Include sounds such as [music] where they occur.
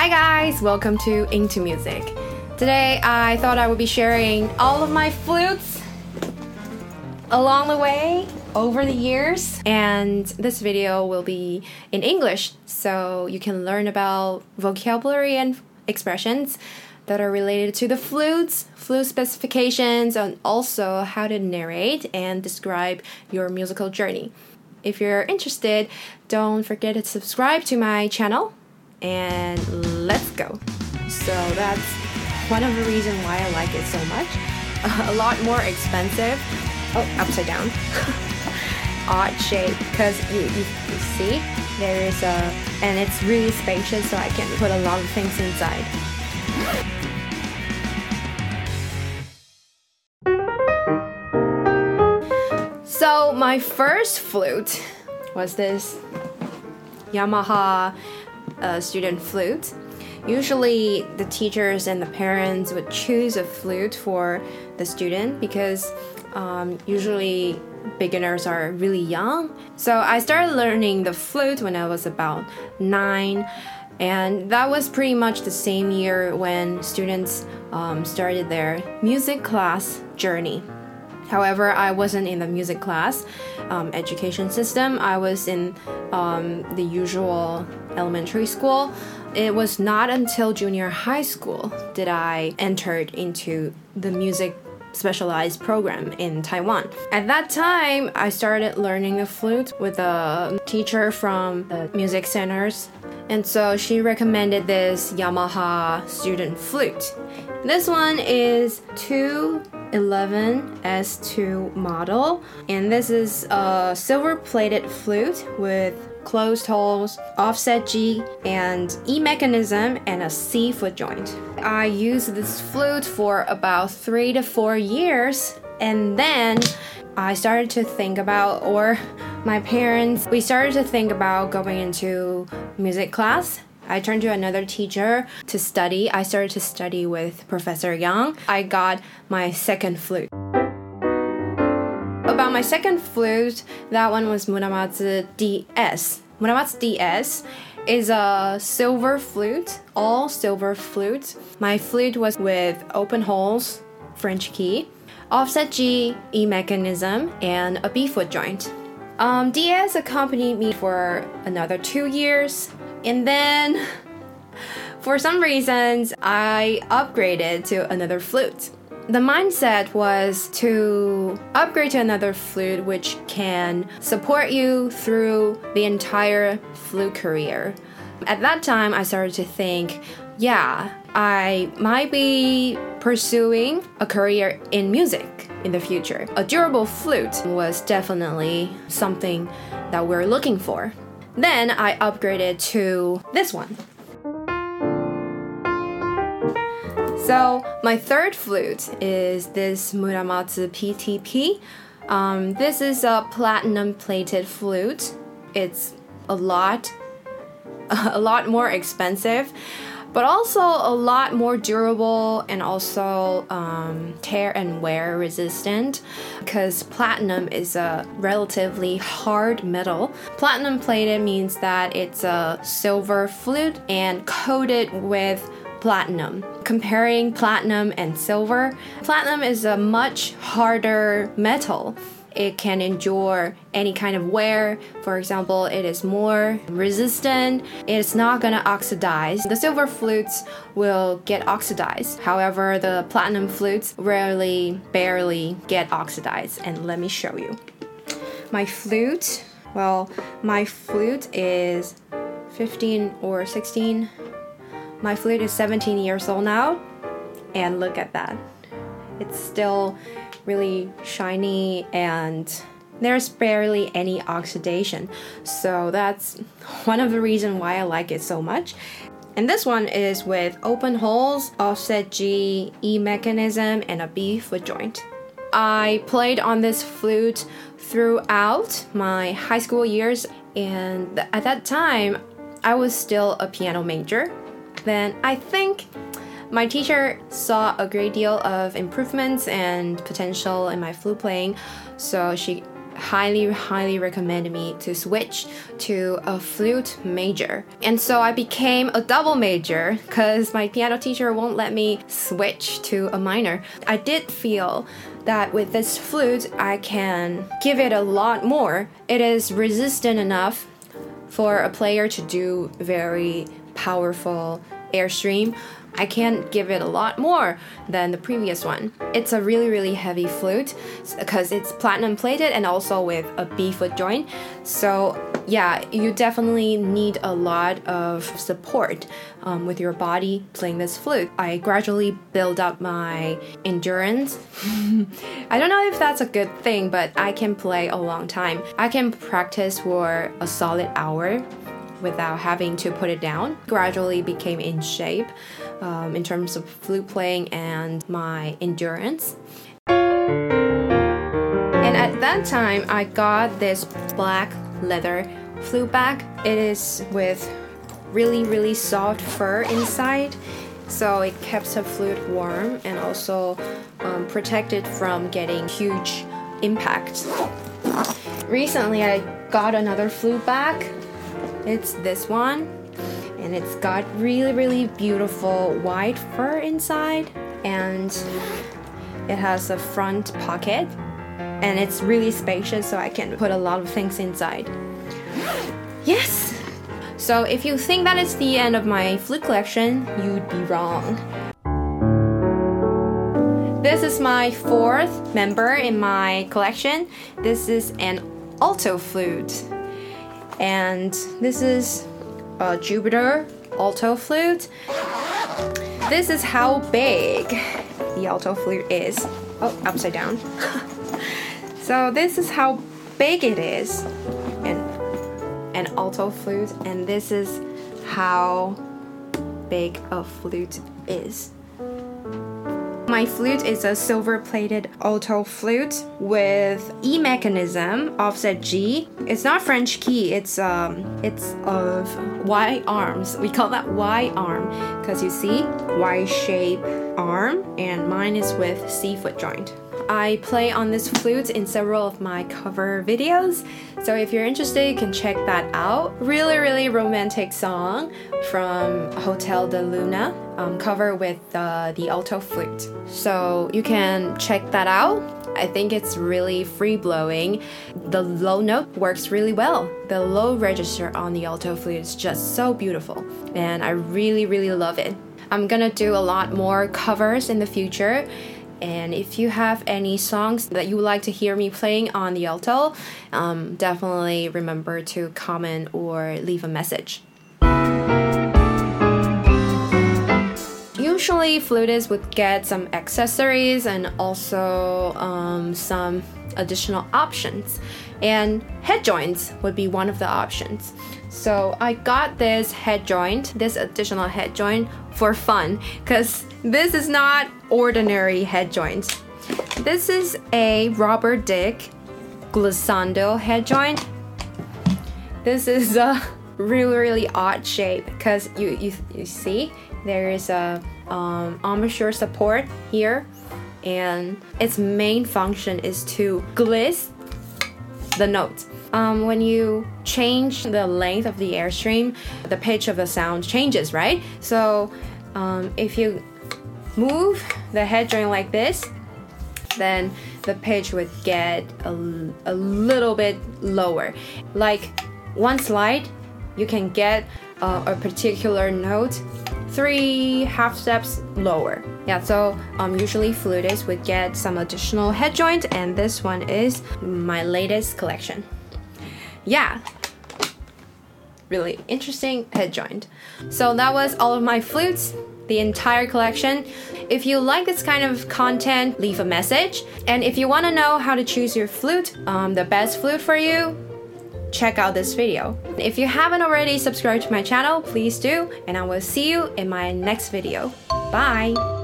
Hi guys, welcome to Eng2Music. Today I thought I would be sharing all of my flutes along the way over the years and this video will be in English so you can learn about vocabulary and expressions that are related to the flutes, flute specifications, and also how to narrate and describe your musical journey. If you're interested, don't forget to subscribe to my channel and let's go. So that's one of the reasons why I like it so much. [laughs] a lot more expensive. Oh, upside down. [laughs] Odd shape because you, you, you see there is a and it's really spacious so I can put a lot of things inside. So my first flute was this Yamaha uh, student flute. Usually, the teachers and the parents would choose a flute for the student because um, usually beginners are really young. So I started learning the flute when I was about nine, and that was pretty much the same year when students um, started their music class journey. However, I wasn't in the music class um, education system. I was in um, the usual elementary school. It was not until junior high school did I entered into the music specialized program in Taiwan. At that time, I started learning the flute with a teacher from the music centers. And so she recommended this Yamaha student flute. This one is 211 S2 model, and this is a silver plated flute with closed holes, offset G, and E mechanism, and a C foot joint. I used this flute for about three to four years, and then I started to think about, or my parents, we started to think about going into music class. I turned to another teacher to study. I started to study with Professor Yang. I got my second flute about my second flute, that one was Muramatsu DS. Muramatsu DS is a silver flute, all silver flute. My flute was with open holes, French key, offset G, E mechanism, and a B foot joint. Um, DS accompanied me for another two years, and then for some reasons, I upgraded to another flute the mindset was to upgrade to another flute which can support you through the entire flute career. At that time, I started to think, yeah, I might be pursuing a career in music in the future. A durable flute was definitely something that we're looking for. Then I upgraded to this one. So my third flute is this Muramatsu PTP. Um, this is a platinum plated flute. It's a lot, [laughs] a lot more expensive, but also a lot more durable and also um, tear and wear resistant because platinum is a relatively hard metal. Platinum plated means that it's a silver flute and coated with platinum. Comparing platinum and silver, platinum is a much harder metal. It can endure any kind of wear. For example, it is more resistant. It's not gonna oxidize. The silver flutes will get oxidized. However, the platinum flutes rarely, barely get oxidized. And let me show you. My flute, well, my flute is 15 or 16 my flute is 17 years old now, and look at that. It's still really shiny and there's barely any oxidation. So that's one of the reasons why I like it so much. And this one is with open holes, offset G, E mechanism, and a B foot joint. I played on this flute throughout my high school years, and at that time, I was still a piano major then I think my teacher saw a great deal of improvements and potential in my flute playing, so she highly, highly recommended me to switch to a flute major. And so I became a double major because my piano teacher won't let me switch to a minor. I did feel that with this flute, I can give it a lot more. It is resistant enough for a player to do very powerful airstream I can't give it a lot more than the previous one. It's a really, really heavy flute because it's platinum plated and also with a B foot joint. So, yeah, you definitely need a lot of support um, with your body playing this flute. I gradually build up my endurance. [laughs] I don't know if that's a good thing, but I can play a long time. I can practice for a solid hour without having to put it down. Gradually became in shape um, in terms of flute playing and my endurance. And at that time, I got this black leather flute bag. It is with really, really soft fur inside. So it keeps the flute warm and also um, protected from getting huge impact. Recently, I got another flute bag it's this one, and it's got really, really beautiful white fur inside, and it has a front pocket, and it's really spacious, so I can put a lot of things inside. Yes! So if you think that is the end of my flute collection, you'd be wrong. This is my fourth member in my collection. This is an alto flute and this is a Jupiter alto flute. This is how big the alto flute is. Oh, upside down. [laughs] so this is how big it is in an alto flute, and this is how big a flute is. My flute is a silver plated alto flute with E mechanism, offset G. It's not French key, it's um it's of Y arms. We call that Y arm because you see Y shape arm and mine is with C foot joint. I play on this flute in several of my cover videos. So if you're interested, you can check that out. Really, really romantic song from Hotel de Luna, um, cover with uh, the alto flute. So you can check that out. I think it's really free blowing. The low note works really well. The low register on the alto flute is just so beautiful, and I really, really love it. I'm gonna do a lot more covers in the future. And if you have any songs that you would like to hear me playing on the alto, um, definitely remember to comment or leave a message. Usually, flutists would get some accessories and also um, some additional options, and head joints would be one of the options. So I got this head joint, this additional head joint for fun because this is not ordinary head joint. This is a Robert Dick glissando head joint. This is a [laughs] really really odd shape because you, you you see there is a um, embouchure support here and its main function is to gliss the notes. Um, when you change the length of the airstream, the pitch of the sound changes, right? So um, if you move the head joint like this, then the pitch would get a, a little bit lower. Like one slide, you can get uh, a particular note three half steps lower. Yeah, so um, usually flutists would get some additional head joint, and this one is my latest collection. Yeah, really interesting head joint. So that was all of my flutes the entire collection. If you like this kind of content, leave a message. And if you want to know how to choose your flute, um, the best flute for you, check out this video. If you haven't already subscribed to my channel, please do, and I will see you in my next video. Bye!